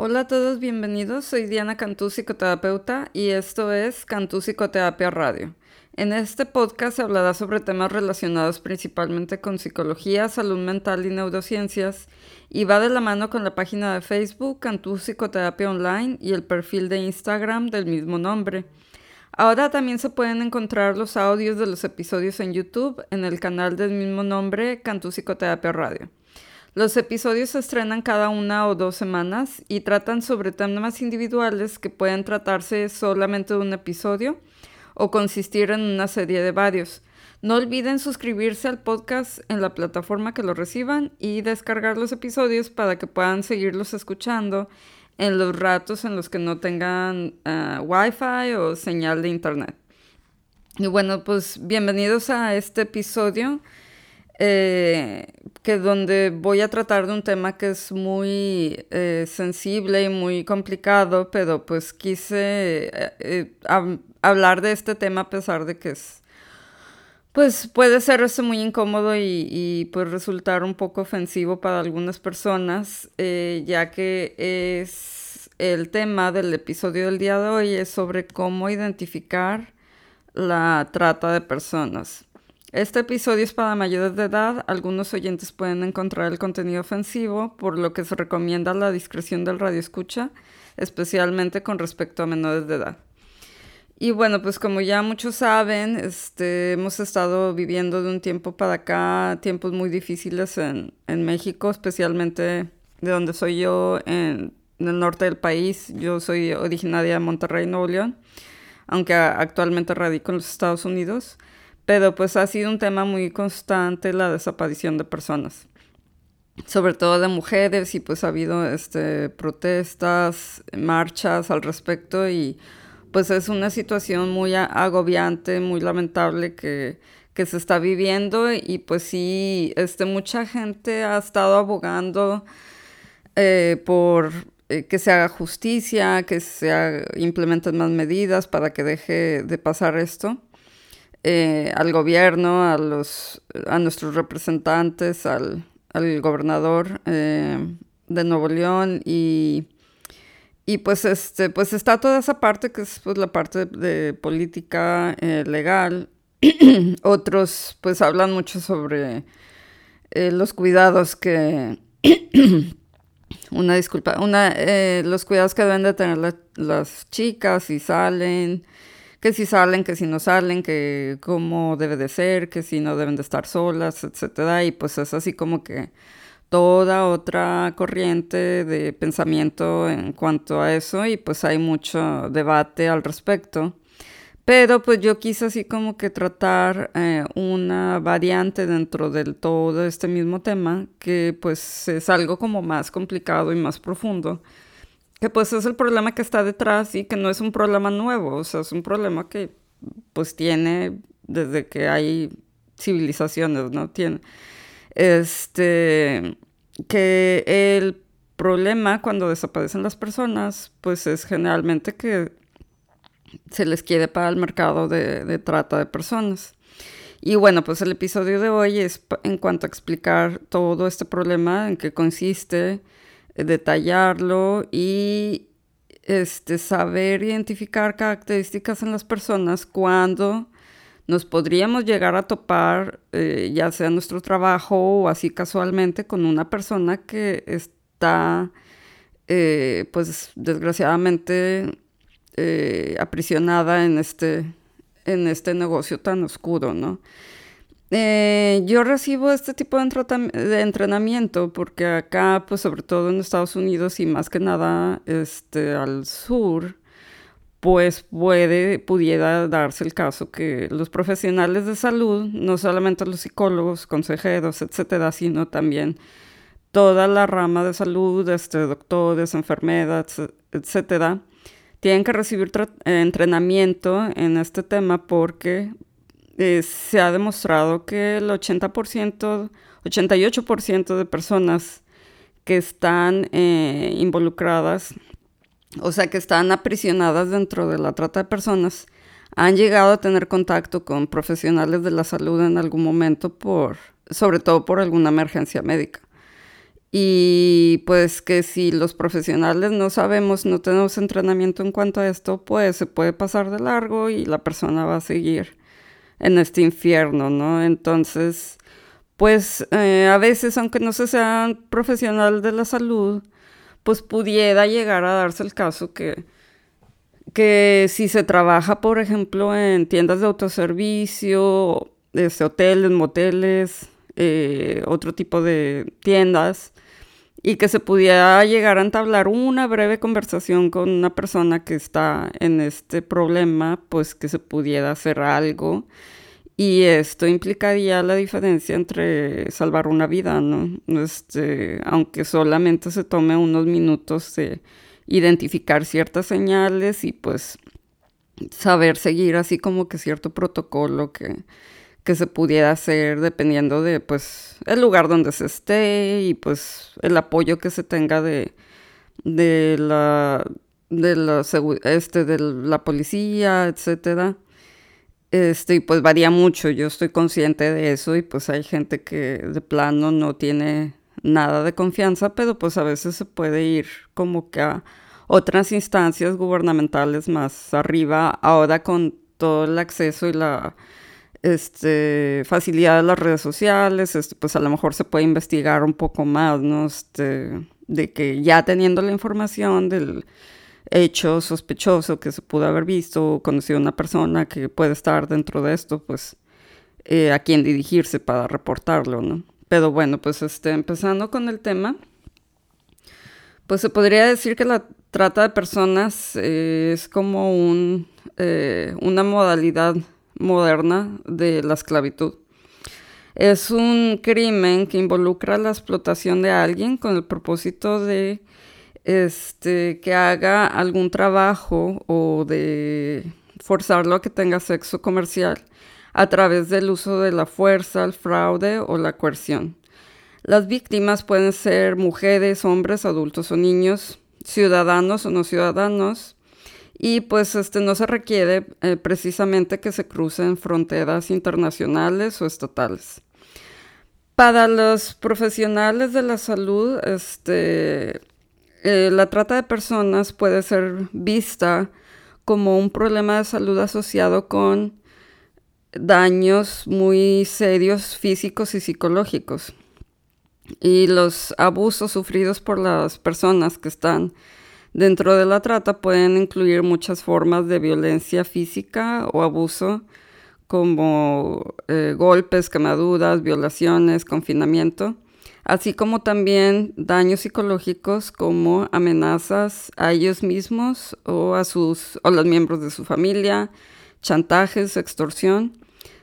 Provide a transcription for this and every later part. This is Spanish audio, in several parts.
Hola a todos, bienvenidos. Soy Diana Cantú, psicoterapeuta, y esto es Cantú Psicoterapia Radio. En este podcast se hablará sobre temas relacionados principalmente con psicología, salud mental y neurociencias, y va de la mano con la página de Facebook Cantú Psicoterapia Online y el perfil de Instagram del mismo nombre. Ahora también se pueden encontrar los audios de los episodios en YouTube en el canal del mismo nombre Cantú Psicoterapia Radio. Los episodios se estrenan cada una o dos semanas y tratan sobre temas individuales que pueden tratarse solamente de un episodio o consistir en una serie de varios. No olviden suscribirse al podcast en la plataforma que lo reciban y descargar los episodios para que puedan seguirlos escuchando en los ratos en los que no tengan uh, wifi o señal de internet. Y bueno, pues bienvenidos a este episodio eh, que donde voy a tratar de un tema que es muy eh, sensible y muy complicado, pero pues quise eh, hablar de este tema a pesar de que es, pues puede ser eso muy incómodo y, y pues resultar un poco ofensivo para algunas personas, ya que es el tema del episodio del día de hoy es sobre cómo identificar la trata de personas. Este episodio es para mayores de edad. Algunos oyentes pueden encontrar el contenido ofensivo, por lo que se recomienda la discreción del radio escucha, especialmente con respecto a menores de edad. Y bueno, pues como ya muchos saben, este, hemos estado viviendo de un tiempo para acá tiempos muy difíciles en, en México, especialmente de donde soy yo, en, en, el norte del país. Yo soy originaria de Monterrey, Nuevo León, aunque actualmente radico en los Estados Unidos pero pues ha sido un tema muy constante la desaparición de personas, sobre todo de mujeres y pues ha habido este, protestas, marchas al respecto y pues es una situación muy agobiante, muy lamentable que, que se está viviendo y pues sí, este, mucha gente ha estado abogando eh, por eh, que se haga justicia, que se implementen más medidas para que deje de pasar esto. Eh, al gobierno, a, los, a nuestros representantes, al, gobernador eh, de Nuevo León y, y pues, este, pues está toda esa parte que es pues, la parte de, política eh, legal. Otros pues hablan mucho sobre los cuidados que... una disculpa, una, los cuidados que deben de tener las chicas si salen, que si salen, que si no salen, que cómo debe de ser, que si no deben de estar solas, etcétera, y pues es así como que toda otra corriente de pensamiento en cuanto a eso y pues hay mucho debate al respecto. Pero pues yo quise así como que tratar eh, una variante dentro del todo este mismo tema, que pues es algo como más complicado y más profundo que pues es el problema que está detrás y que no es un problema nuevo, o sea, es un problema que pues tiene desde que hay civilizaciones, ¿no? Tiene, este, que el problema cuando desaparecen las personas, pues es generalmente que se les quiere para el mercado de, de trata de personas. Y bueno, pues el episodio de hoy es en cuanto a explicar todo este problema, en qué consiste, detallarlo y este, saber identificar características en las personas cuando nos podríamos llegar a topar, eh, ya sea nuestro trabajo o así casualmente, con una persona que está, eh, pues desgraciadamente, eh, aprisionada en este, en este negocio tan oscuro, ¿no? Eh, yo recibo este tipo de, entrenamiento porque acá, pues sobre todo en Estados Unidos y más que nada este, al sur, pues puede, pudiera darse el caso que los profesionales de salud, no solamente los psicólogos, consejeros, etcétera, sino también toda la rama de salud, este, doctores, enfermeras, etcétera, tienen que recibir entrenamiento en este tema porque eh, se ha demostrado que el 80%, 88% de personas que están eh, involucradas, o sea, que están aprisionadas dentro de la trata de personas, han llegado a tener contacto con profesionales de la salud en algún momento por, sobre todo por alguna emergencia médica. Y pues que si los profesionales no sabemos, no tenemos entrenamiento en cuanto a esto, pues se puede pasar de largo y la persona va a seguir en este infierno, ¿no? Entonces, pues eh, a veces, aunque no se sea profesional de la salud, pues pudiera llegar a darse el caso que, que si se trabaja, por ejemplo, en tiendas de autoservicio, este, hoteles, moteles, eh, otro tipo de tiendas, y que se pudiera llegar a entablar una breve conversación con una persona que está en este problema, pues que se pudiera hacer algo. Y esto implicaría la diferencia entre salvar una vida, ¿no? Este, aunque solamente se tome unos minutos de identificar ciertas señales y pues saber seguir así como que cierto protocolo que, que se pudiera hacer dependiendo de pues el lugar donde se esté y pues el apoyo que se tenga de, de la de la este de la policía, etcétera. Este, y pues varía mucho, yo estoy consciente de eso y pues hay gente que de plano no tiene nada de confianza, pero pues a veces se puede ir como que a otras instancias gubernamentales más arriba, ahora con todo el acceso y la este, facilidad de las redes sociales, este, pues a lo mejor se puede investigar un poco más, ¿no? Este, de que ya teniendo la información del hecho sospechoso que se pudo haber visto o conocido una persona que puede estar dentro de esto, pues eh, a quién dirigirse para reportarlo, ¿no? Pero bueno, pues este, empezando con el tema, pues se podría decir que la trata de personas eh, es como un, eh, una modalidad moderna de la esclavitud. Es un crimen que involucra la explotación de alguien con el propósito de este, que haga algún trabajo o de forzarlo a que tenga sexo comercial a través del uso de la fuerza, el fraude o la coerción. Las víctimas pueden ser mujeres, hombres, adultos o niños, ciudadanos o no ciudadanos, y pues este no se requiere eh, precisamente que se crucen fronteras internacionales o estatales. Para los profesionales de la salud, este, eh, la trata de personas puede ser vista como un problema de salud asociado con daños muy serios físicos y psicológicos. Y los abusos sufridos por las personas que están Dentro de la trata pueden incluir muchas formas de violencia física o abuso, como eh, golpes, quemaduras, violaciones, confinamiento, así como también daños psicológicos como amenazas a ellos mismos o a sus o los miembros de su familia, chantajes, extorsión,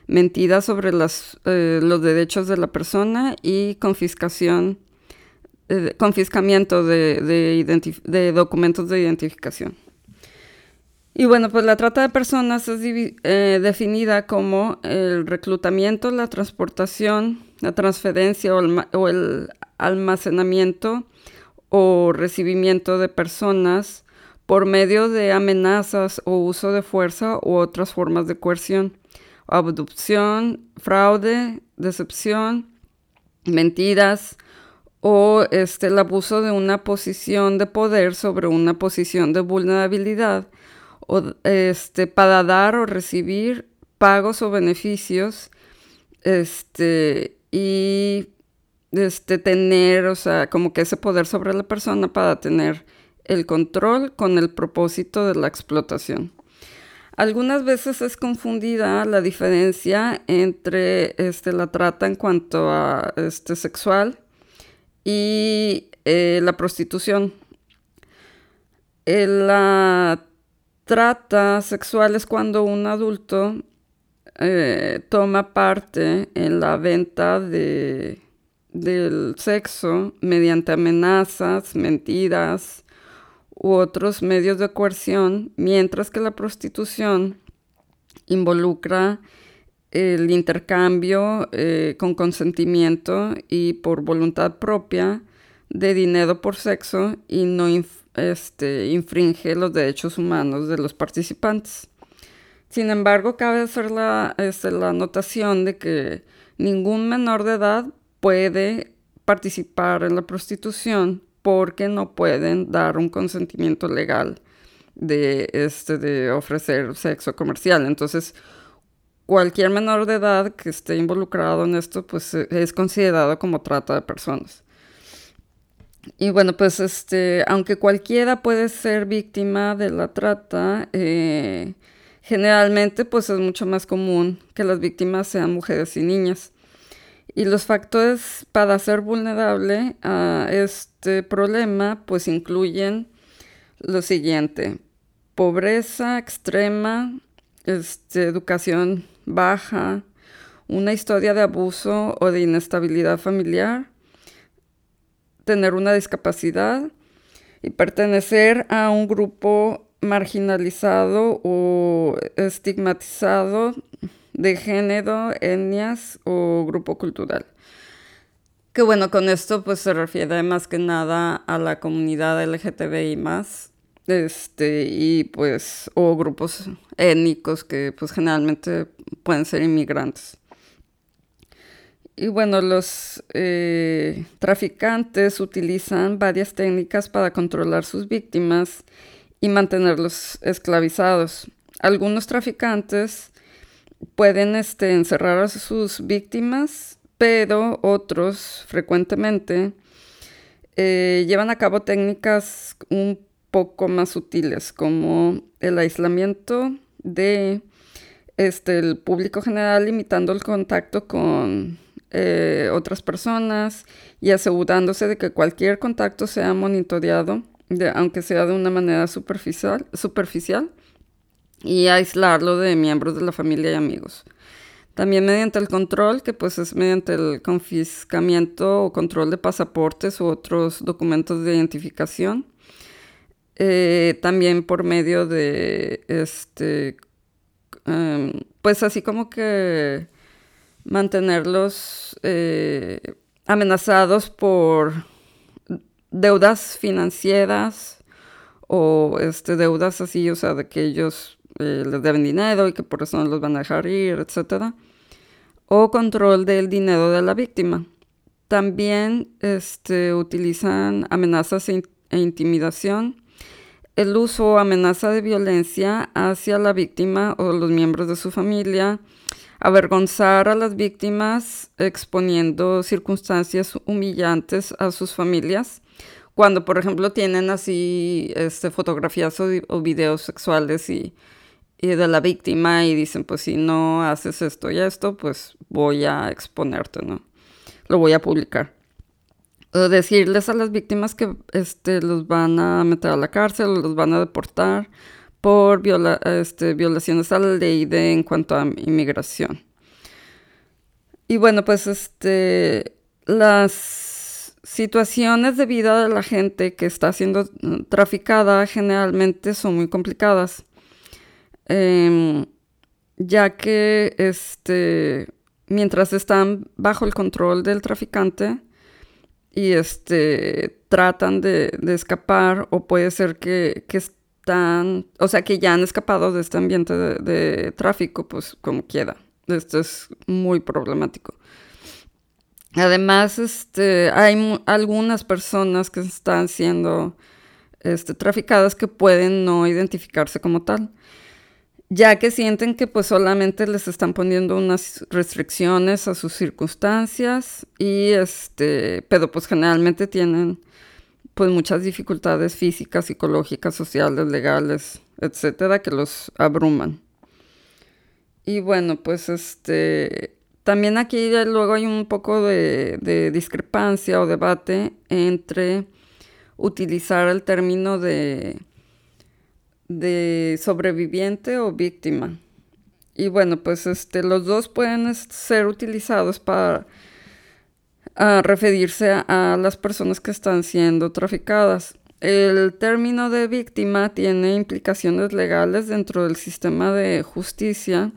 mentiras sobre eh, los derechos de la persona y confiscación confiscamiento de, documentos de identificación. Y bueno, pues la trata de personas es eh, definida como el reclutamiento, la transportación, la transferencia o el, almacenamiento o recibimiento de personas por medio de amenazas o uso de fuerza u otras formas de coerción, abducción, fraude, decepción, mentiras, o este, el abuso de una posición de poder sobre una posición de vulnerabilidad o, este, para dar o recibir pagos o beneficios este, y este, tener, o sea, como que ese poder sobre la persona para tener el control con el propósito de la explotación. Algunas veces es confundida la diferencia entre este, la trata en cuanto a este, sexual y eh, la prostitución. La trata sexual es cuando un adulto eh, toma parte en la venta de, del sexo mediante amenazas, mentiras u otros medios de coerción, mientras que la prostitución involucra el intercambio eh, con consentimiento y por voluntad propia de dinero por sexo y no este, infringe los derechos humanos de los participantes. Sin embargo, cabe hacer la, este, la anotación de que ningún menor de edad puede participar en la prostitución porque no pueden dar un consentimiento legal de, este, de ofrecer sexo comercial. Entonces, cualquier menor de edad que esté involucrado en esto, pues e, es considerado como trata de personas. Y bueno, pues este, aunque cualquiera puede ser víctima de la trata, eh, generalmente pues es mucho más común que las víctimas sean mujeres y niñas. Y los factores para ser vulnerable a este problema pues incluyen lo siguiente, pobreza extrema, este, educación baja, una historia de abuso o de inestabilidad familiar, tener una discapacidad y pertenecer a un grupo marginalizado o estigmatizado de género, etnias o grupo cultural. Que bueno, con esto pues se refiere más que nada a la comunidad LGTBI más, este, y pues, o grupos étnicos que pues generalmente pueden ser inmigrantes. Y bueno, los eh, traficantes utilizan varias técnicas para controlar sus víctimas y mantenerlos esclavizados. Algunos traficantes pueden este, encerrar a sus víctimas, pero otros frecuentemente eh, llevan a cabo técnicas un poco más sutiles, como el aislamiento de este, el público general, limitando el contacto con eh, otras personas y asegurándose de que cualquier contacto sea monitoreado, aunque sea de una manera superficial, superficial, y aislarlo de miembros de la familia y amigos. También mediante el control, que pues es mediante el confiscamiento o control de pasaportes u otros documentos de identificación eh, también por medio de, este, em, pues así como que mantenerlos eh, amenazados por deudas financieras o este, deudas así, o sea, de que ellos eh, les deben dinero y que por eso no los van a dejar ir, etc. O control del dinero de la víctima. También este, utilizan amenazas e, e intimidación el uso o amenaza de violencia hacia la víctima o los miembros de su familia, avergonzar a las víctimas exponiendo circunstancias humillantes a sus familias, cuando por ejemplo tienen así este, fotografías o, videos sexuales y, y, de la víctima y dicen pues si no haces esto y esto pues voy a exponerte, ¿no? Lo voy a publicar decirles a las víctimas que este, los van a meter a la cárcel los van a deportar por este, violaciones a la ley de, en cuanto a inmigración. Y bueno, pues este, las situaciones de vida de la gente que está siendo traficada generalmente son muy complicadas, em, ya que este, mientras están bajo el control del traficante, y este, tratan de, escapar o puede ser que, están, o sea, que ya han escapado de este ambiente de, tráfico, pues como quiera. Esto es muy problemático. Además, este, hay algunas personas que están siendo este, traficadas que pueden no identificarse como tal ya que sienten que pues solamente les están poniendo unas restricciones a sus circunstancias y este, pero pues generalmente tienen pues muchas dificultades físicas, psicológicas, sociales, legales, etcétera, que los abruman. Y bueno, pues este, también aquí luego hay un poco de, de discrepancia o debate entre utilizar el término de de sobreviviente o víctima. Y bueno, pues este, los dos pueden ser utilizados para referirse a, las personas que están siendo traficadas. El término de víctima tiene implicaciones legales dentro del sistema de justicia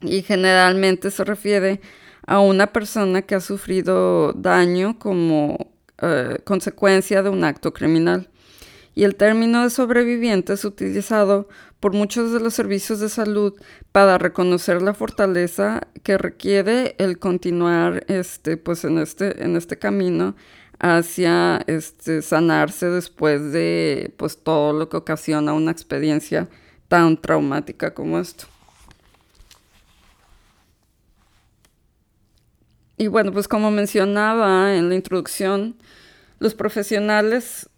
y generalmente se refiere a una persona que ha sufrido daño como eh, consecuencia de un acto criminal y el término de sobreviviente es utilizado por muchos de los servicios de salud para reconocer la fortaleza que requiere el continuar este, pues en, este, en este camino hacia este, sanarse después de pues, todo lo que ocasiona una experiencia tan traumática como esto. Y bueno, pues como mencionaba en la introducción, los profesionales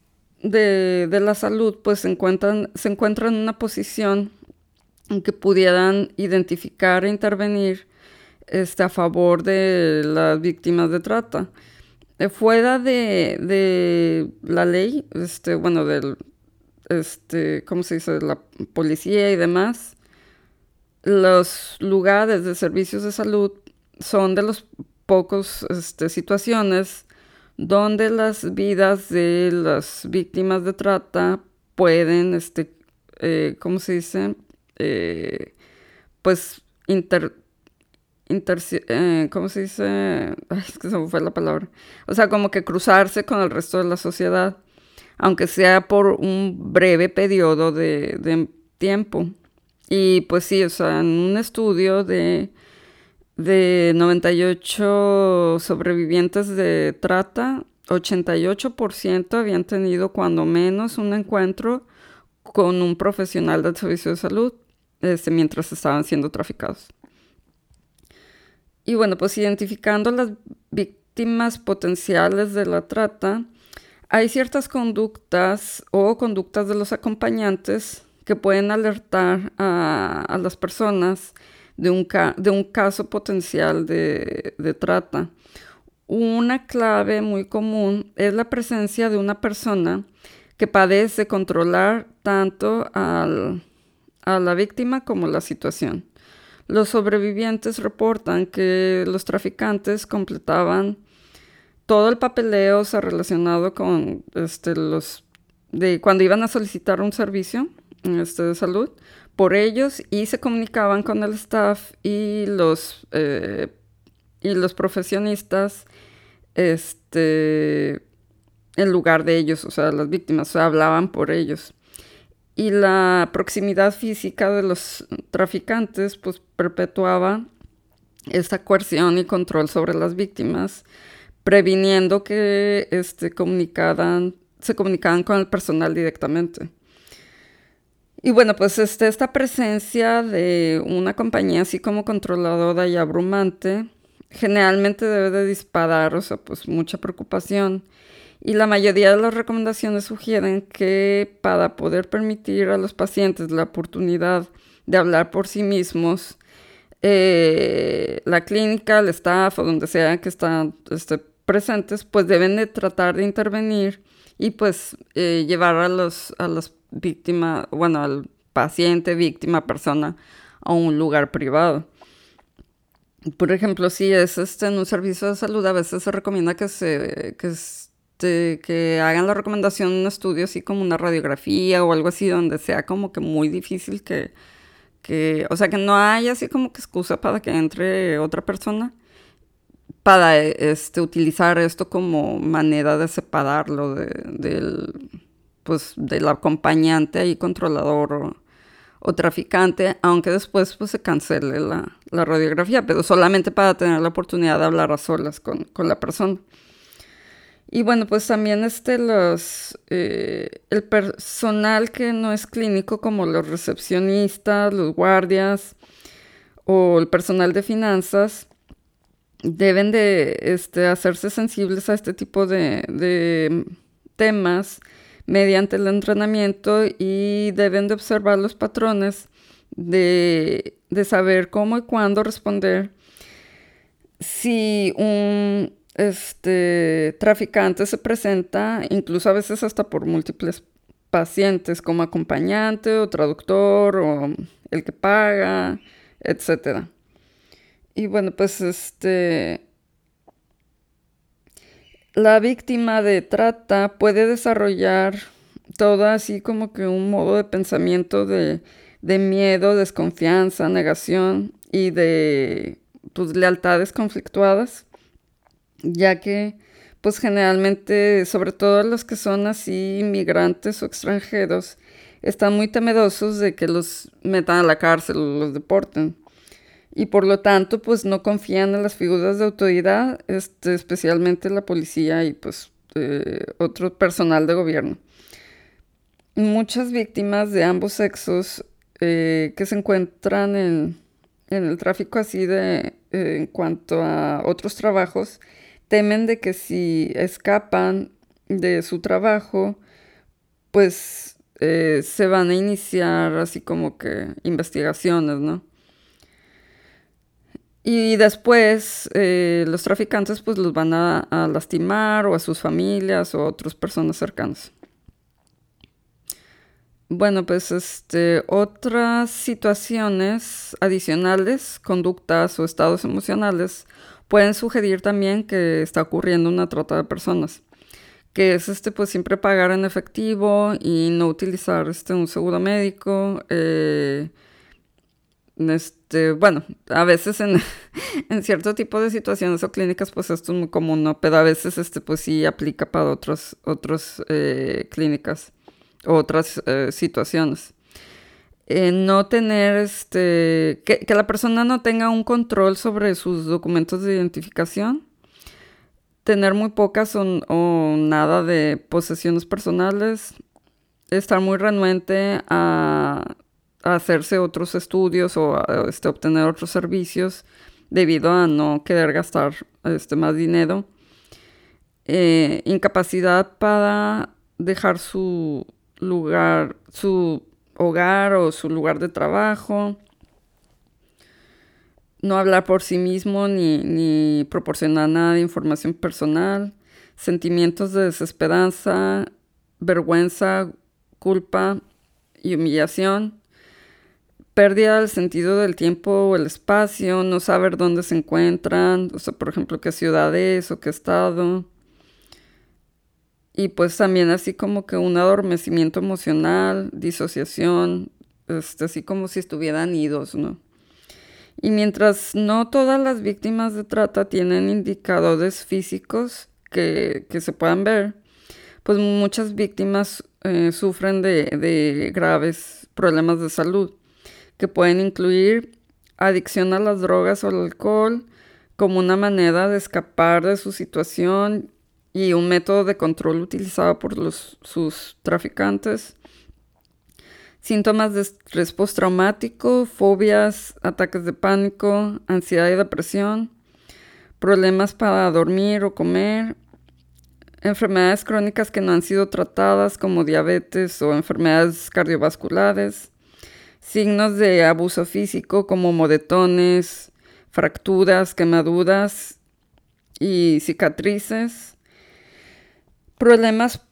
de, la salud pues se encuentran, se encuentran en una posición en que pudieran identificar e intervenir este, a favor de las víctimas de trata. Eh, fuera de, la ley, este, bueno, del, este, ¿cómo se dice? La policía y demás, los lugares de servicios de salud son de los pocos este, situaciones donde las vidas de las víctimas de trata pueden, este, eh, ¿cómo se dice? Eh, pues inter, eh, ¿cómo se dice? Es que se me fue la palabra. O sea, como que cruzarse con el resto de la sociedad, aunque sea por un breve periodo de, de tiempo. Y pues sí, o sea, en un estudio de de 98 sobrevivientes de trata, 88% habían tenido cuando menos un encuentro con un profesional del servicio de salud este, mientras estaban siendo traficados. Y bueno, pues identificando las víctimas potenciales de la trata, hay ciertas conductas o conductas de los acompañantes que pueden alertar a, a las personas de un, de un caso potencial de, trata. Una clave muy común es la presencia de una persona que padece controlar tanto a la víctima como la situación. Los sobrevivientes reportan que los traficantes completaban todo el papeleo relacionado con este, los de cuando iban a solicitar un servicio este, de salud por ellos y se comunicaban con el staff y los, eh, y los profesionistas este, en lugar de ellos, o sea, las víctimas, hablaban por ellos. Y la proximidad física de los traficantes pues perpetuaba esta coerción y control sobre las víctimas, previniendo que este, se comunicaran con el personal directamente. Y bueno, pues este, esta presencia de una compañía así como controladora y abrumante generalmente debe de disparar, o sea, pues mucha preocupación. Y la mayoría de las recomendaciones sugieren que para poder permitir a los pacientes la oportunidad de hablar por sí mismos, eh, la clínica, el staff o donde sea que están este, presentes, pues deben de tratar de intervenir y pues eh, llevar a los, a los víctima, bueno, al paciente, víctima, persona a un lugar privado. Por ejemplo, si es este, en un servicio de salud, a veces se recomienda que se que, este, que hagan la recomendación en un estudio así como una radiografía o algo así, donde sea como que muy difícil que, que, o sea, que no haya así como que excusa para que entre otra persona para este, utilizar esto como manera de separarlo del, pues, del acompañante y controlador o, traficante, aunque después pues, se cancele la, radiografía, pero solamente para tener la oportunidad de hablar a solas con, la persona. Y bueno, pues también este, los, eh, el personal que no es clínico, como los recepcionistas, los guardias o el personal de finanzas, deben de este, hacerse sensibles a este tipo de temas mediante el entrenamiento y deben de observar los patrones de, saber cómo y cuándo responder si un este, traficante se presenta, incluso a veces hasta por múltiples pacientes como acompañante o traductor o el que paga, etc. Y bueno, pues este la víctima de trata puede desarrollar todo así como que un modo de pensamiento de, miedo, desconfianza, negación y de pues, lealtades conflictuadas, ya que pues generalmente, sobre todo los que son así inmigrantes o extranjeros, están muy temerosos de que los metan a la cárcel o los deporten. Y por lo tanto, pues no confían en las figuras de autoridad, este, especialmente la policía y pues eh, otro personal de gobierno. Muchas víctimas de ambos sexos eh, que se encuentran en, el tráfico así de eh, en cuanto a otros trabajos temen de que si escapan de su trabajo, pues se van a iniciar así como que investigaciones, ¿no? Y después eh, los traficantes pues los van a, lastimar o a sus familias o a otras personas cercanas. Bueno, pues este, otras situaciones adicionales, conductas o estados emocionales pueden sugerir también que está ocurriendo una trata de personas, que es este, pues siempre pagar en efectivo y no utilizar este, un seguro médico. Eh, este, bueno, a veces en, en, cierto tipo de situaciones o clínicas, pues esto es muy común, ¿no? Pero a veces este, pues sí aplica para otras otros, eh, clínicas o otras eh, situaciones. Eh, no tener este que, la persona no tenga un control sobre sus documentos de identificación tener muy pocas o, nada de posesiones personales estar muy renuente a, hacerse otros estudios o este, obtener otros servicios debido a no querer gastar este, más dinero eh, incapacidad para dejar su lugar su hogar o su lugar de trabajo. No hablar por sí mismo ni, proporcionar nada de información personal. Sentimientos de desesperanza, vergüenza, culpa y humillación. Pérdida del sentido del tiempo o el espacio, no saber dónde se encuentran, o sea, por ejemplo, qué ciudad es o qué estado y pues también así como que un adormecimiento emocional, disociación, este, así como si estuvieran idos, ¿no? Y mientras no todas las víctimas de trata tienen indicadores físicos que, se puedan ver, pues muchas víctimas eh, sufren de, de graves problemas de salud, que pueden incluir adicción a las drogas o al alcohol como una manera de escapar de su situación y un método de control utilizado por sus traficantes. Síntomas de estrés postraumático, fobias, ataques de pánico, ansiedad y depresión, problemas para dormir o comer, enfermedades crónicas que no han sido tratadas como diabetes o enfermedades cardiovasculares, signos de abuso físico como moretones, fracturas, quemaduras y cicatrices, problemas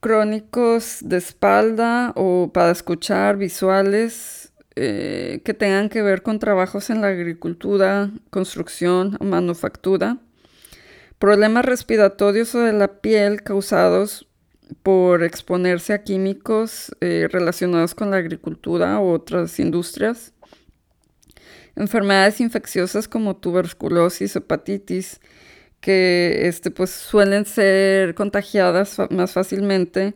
crónicos de espalda o para escuchar visuales eh, que tengan que ver con trabajos en la agricultura, construcción o manufactura, problemas respiratorios o de la piel causados por exponerse a químicos eh, relacionados con la agricultura u otras industrias, enfermedades infecciosas como tuberculosis, hepatitis, que este, pues, suelen ser contagiadas más fácilmente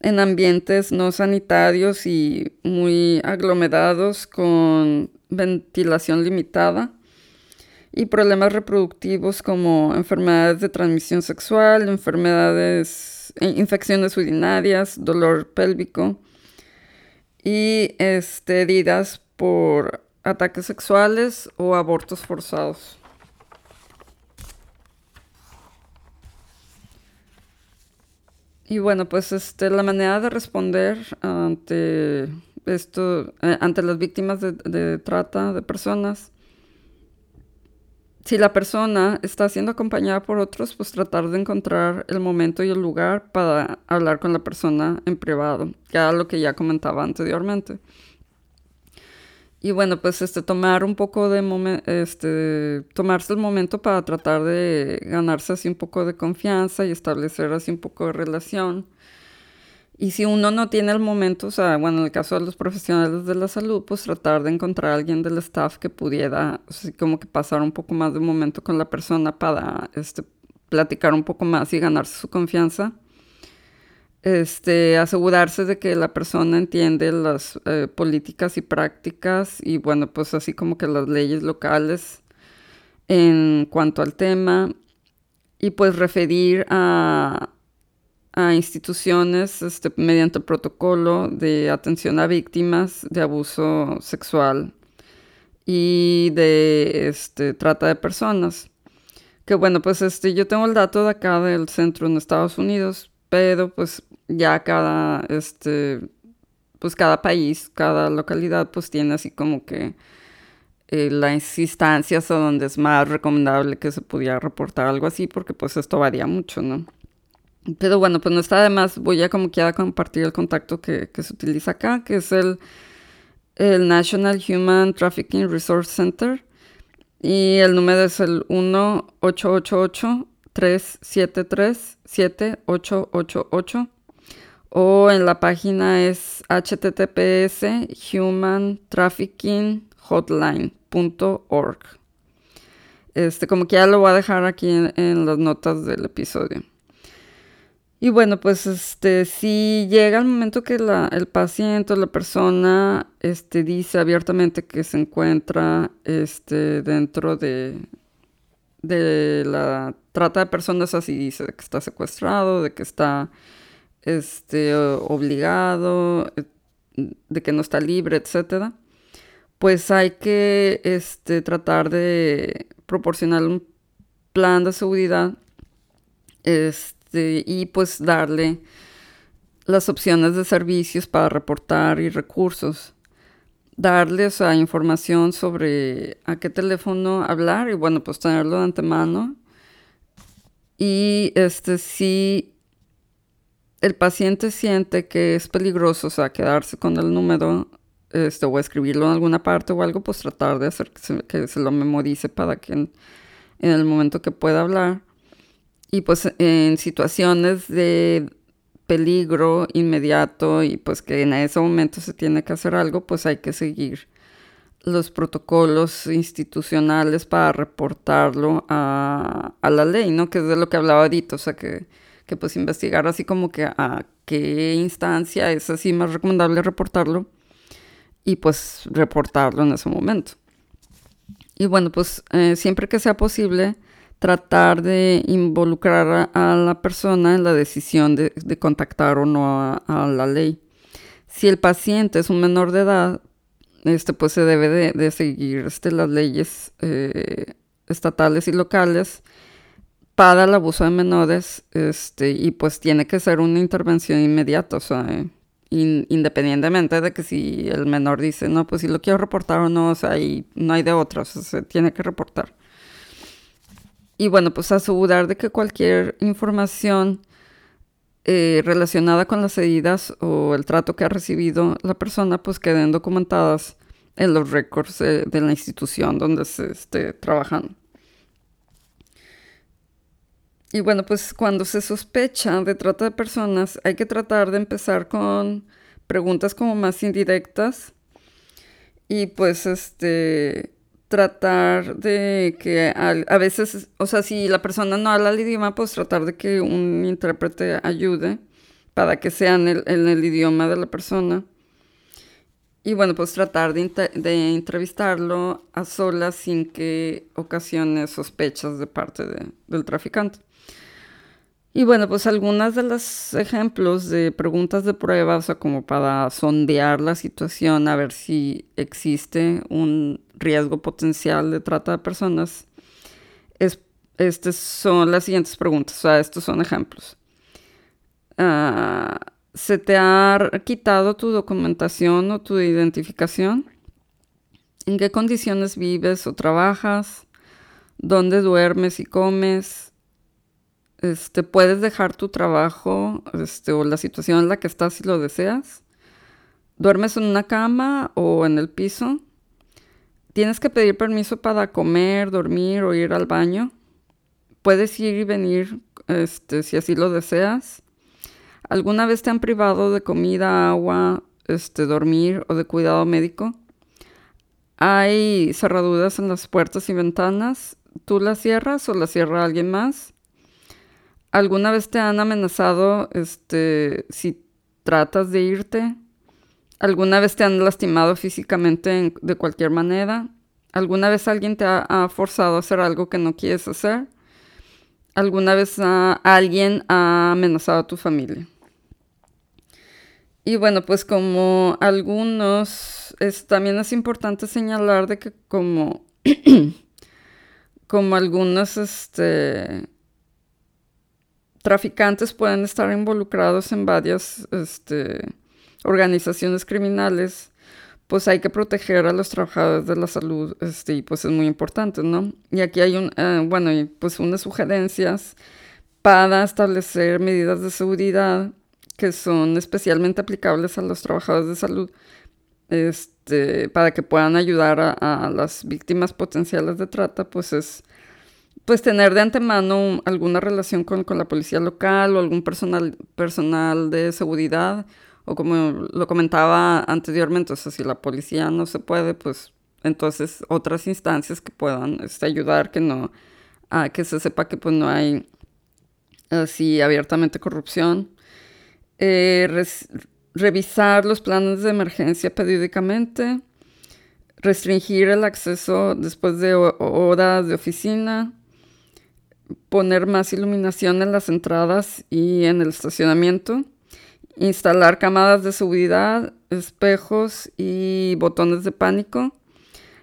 en ambientes no sanitarios y muy aglomerados con ventilación limitada y problemas reproductivos como enfermedades de transmisión sexual, enfermedades, infecciones urinarias, dolor pélvico y este, heridas por ataques sexuales o abortos forzados. Y bueno, pues este, la manera de responder ante esto, eh, ante las víctimas de, trata de personas, si la persona está siendo acompañada por otros, pues tratar de encontrar el momento y el lugar para hablar con la persona en privado, era lo que ya comentaba anteriormente. Y bueno, pues este, tomar un poco de este, tomarse el momento para tratar de ganarse así un poco de confianza y establecer así un poco de relación. Y si uno no tiene el momento, o sea, bueno, en el caso de los profesionales de la salud, pues tratar de encontrar a alguien del staff que pudiera, así como que pasar un poco más de momento con la persona para, este, platicar un poco más y ganarse su confianza. Este, asegurarse de que la persona entiende las eh, políticas y prácticas y bueno, pues así como que las leyes locales en cuanto al tema y pues referir a, a instituciones este, mediante el protocolo de atención a víctimas de abuso sexual y de este, trata de personas. Que bueno, pues este, yo tengo el dato de acá del centro en Estados Unidos, pero pues ya cada, este, pues cada país, cada localidad pues tiene así como que eh, las instancias a donde es más recomendable que se pudiera reportar algo así, porque pues esto varía mucho, ¿no? Pero bueno, pues no está de más, voy a como quiera compartir el contacto que, se utiliza acá, que es el, el National Human Trafficking Resource Center. Y el número es el 1-888-373-7888. O en la página es https humantraffickinghotline.org. Este, como que ya lo voy a dejar aquí en las notas del episodio. Y bueno, pues este, si llega el momento que el paciente o la persona este, dice abiertamente que se encuentra este, dentro de, de la trata de personas, así dice que está secuestrado, de que está este, obligado, de que no está libre, etc., pues hay que este, tratar de proporcionar un plan de seguridad. Este, este, y pues darle las opciones de servicios para reportar y recursos. Darles información sobre a qué teléfono hablar y bueno, pues tenerlo de antemano. Y este, si el paciente siente que es peligroso, o sea, quedarse con el número este, o escribirlo en alguna parte o algo, pues tratar de hacer que se, lo memorice para que en el momento que pueda hablar y pues en situaciones de peligro inmediato y pues que en ese momento se tiene que hacer algo, pues hay que seguir los protocolos institucionales para reportarlo a, la ley, ¿no? Que es de lo que hablaba ahorita, o sea, que, que pues investigar así como que a qué instancia es así más recomendable reportarlo y pues reportarlo en ese momento. Y bueno, pues eh, siempre que sea posible, tratar de involucrar a, la persona en la decisión de, contactar o no a, la ley. Si el paciente es un menor de edad, este, pues se debe de, seguir este, las leyes eh, estatales y locales para el abuso de menores este, y pues tiene que ser una intervención inmediata, o sea, independientemente de que si el menor dice, no, pues si lo quiero reportar o no, o sea, no hay de otra, o sea, se tiene que reportar. Y bueno, pues asegurar de que cualquier información eh, relacionada con las heridas o el trato que ha recibido la persona, pues queden documentadas en los récords de la institución donde se esté trabajando. Y bueno, pues cuando se sospecha de trata de personas, hay que tratar de empezar con preguntas como más indirectas y pues este tratar de que a, veces, o sea, si la persona no habla el idioma, pues tratar de que un intérprete ayude para que sea en el, idioma de la persona. Y bueno, pues tratar de, entrevistarlo a solas sin que ocasione sospechas de parte del traficante. Y bueno, pues algunas de los ejemplos de preguntas de prueba, o sea, como para sondear la situación, a ver si existe un riesgo potencial de trata de personas, es, estas son las siguientes preguntas, o sea, estos son ejemplos. Ah, ¿Se te ha quitado tu documentación o tu identificación? ¿En qué condiciones vives o trabajas? ¿Dónde duermes y comes? Este, puedes dejar tu trabajo este, o la situación en la que estás si lo deseas. ¿Duermes en una cama o en el piso? ¿Tienes que pedir permiso para comer, dormir o ir al baño? Puedes ir y venir este, si así lo deseas. ¿Alguna vez te han privado de comida, agua, este, dormir o de cuidado médico? ¿Hay cerraduras en las puertas y ventanas? ¿Tú las cierras o las cierra alguien más? ¿Alguna vez te han amenazado este, si tratas de irte? ¿Alguna vez te han lastimado físicamente de cualquier manera? ¿Alguna vez alguien te ha, forzado a hacer algo que no quieres hacer? ¿Alguna vez alguien ha amenazado a tu familia? Y bueno, pues como algunos, también es importante señalar de que como, como algunos este, traficantes pueden estar involucrados en varias este, organizaciones criminales, pues hay que proteger a los trabajadores de la salud, este, y pues es muy importante, ¿no? Y aquí hay un, eh, bueno, y pues unas sugerencias para establecer medidas de seguridad que son especialmente aplicables a los trabajadores de salud, este, para que puedan ayudar a, las víctimas potenciales de trata, pues es pues tener de antemano alguna relación con, con, la policía local o algún personal, personal de seguridad o como lo comentaba anteriormente, o si la policía no se puede, pues entonces otras instancias que puedan este, ayudar, que no, a que se sepa que pues no hay así abiertamente corrupción. Eh, revisar los planes de emergencia periódicamente, restringir el acceso después de horas de oficina, poner más iluminación en las entradas y en el estacionamiento instalar camadas de seguridad, espejos y botones de pánico,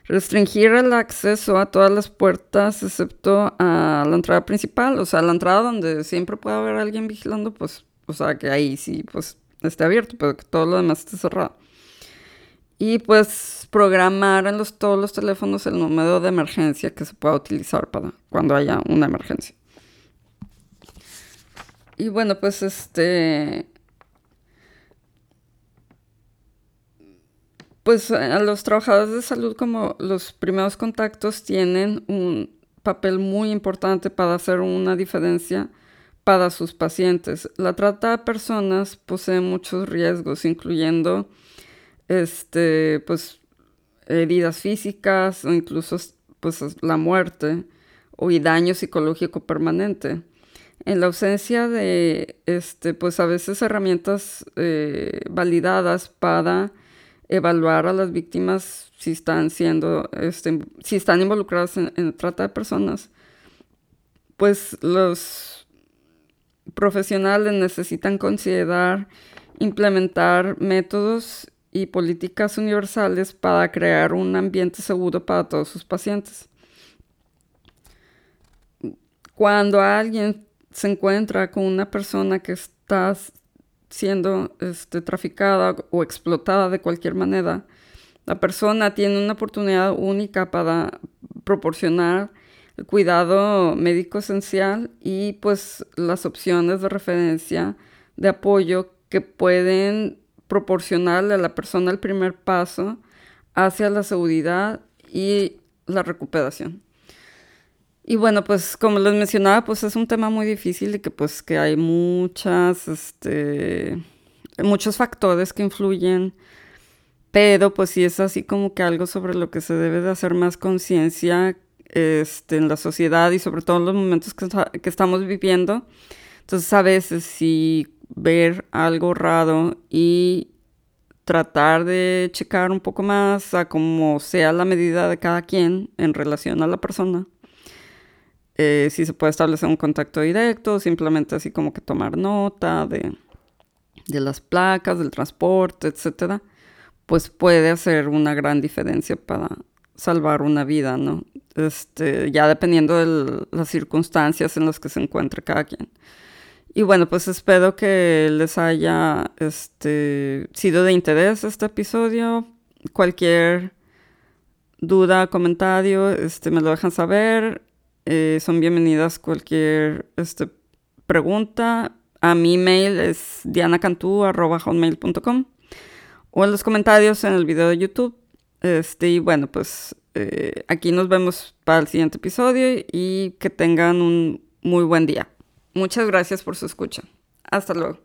restringir el acceso a todas las puertas excepto a la entrada principal, o sea, la entrada donde siempre puede haber alguien vigilando, pues, o sea, que ahí sí, pues, esté abierto, pero que todo lo demás esté cerrado. Y pues programar en los, todos los teléfonos el número de emergencia que se pueda utilizar para cuando haya una emergencia. Y bueno, pues este pues a los trabajadores de salud como los primeros contactos tienen un papel muy importante para hacer una diferencia para sus pacientes. La trata de personas posee muchos riesgos, incluyendo este, pues, heridas físicas o incluso pues, la muerte o y daño psicológico permanente. En la ausencia de, este, pues a veces herramientas eh, validadas para evaluar a las víctimas si están siendo, este, si están involucradas en, trata de personas, pues los profesionales necesitan considerar implementar métodos y políticas universales para crear un ambiente seguro para todos sus pacientes. Cuando alguien se encuentra con una persona que está siendo este, traficada o explotada de cualquier manera, la persona tiene una oportunidad única para proporcionar el cuidado médico esencial y pues las opciones de referencia de apoyo que pueden proporcionarle a la persona el primer paso hacia la seguridad y la recuperación. Y bueno, pues como les mencionaba, pues es un tema muy difícil y que pues que hay muchas, este, muchos factores que influyen, pero pues sí es así como que algo sobre lo que se debe de hacer más conciencia este, en la sociedad y sobre todo en los momentos que, que estamos viviendo. Entonces a veces si ver algo raro y tratar de checar un poco más a cómo sea la medida de cada quien en relación a la persona eh, si se puede establecer un contacto directo, simplemente así como que tomar nota de, de las placas, del transporte, etcétera, pues puede hacer una gran diferencia para salvar una vida, ¿no? Este, ya dependiendo de las circunstancias en las que se encuentre cada quien. Y bueno, pues espero que les haya este, sido de interés este episodio. Cualquier duda, comentario, este, me lo dejan saber. Eh, son bienvenidas cualquier este, pregunta. A mi email es dianacantú.com o en los comentarios en el video de YouTube. Este, y bueno, pues eh, aquí nos vemos para el siguiente episodio y que tengan un muy buen día. Muchas gracias por su escucha. Hasta luego.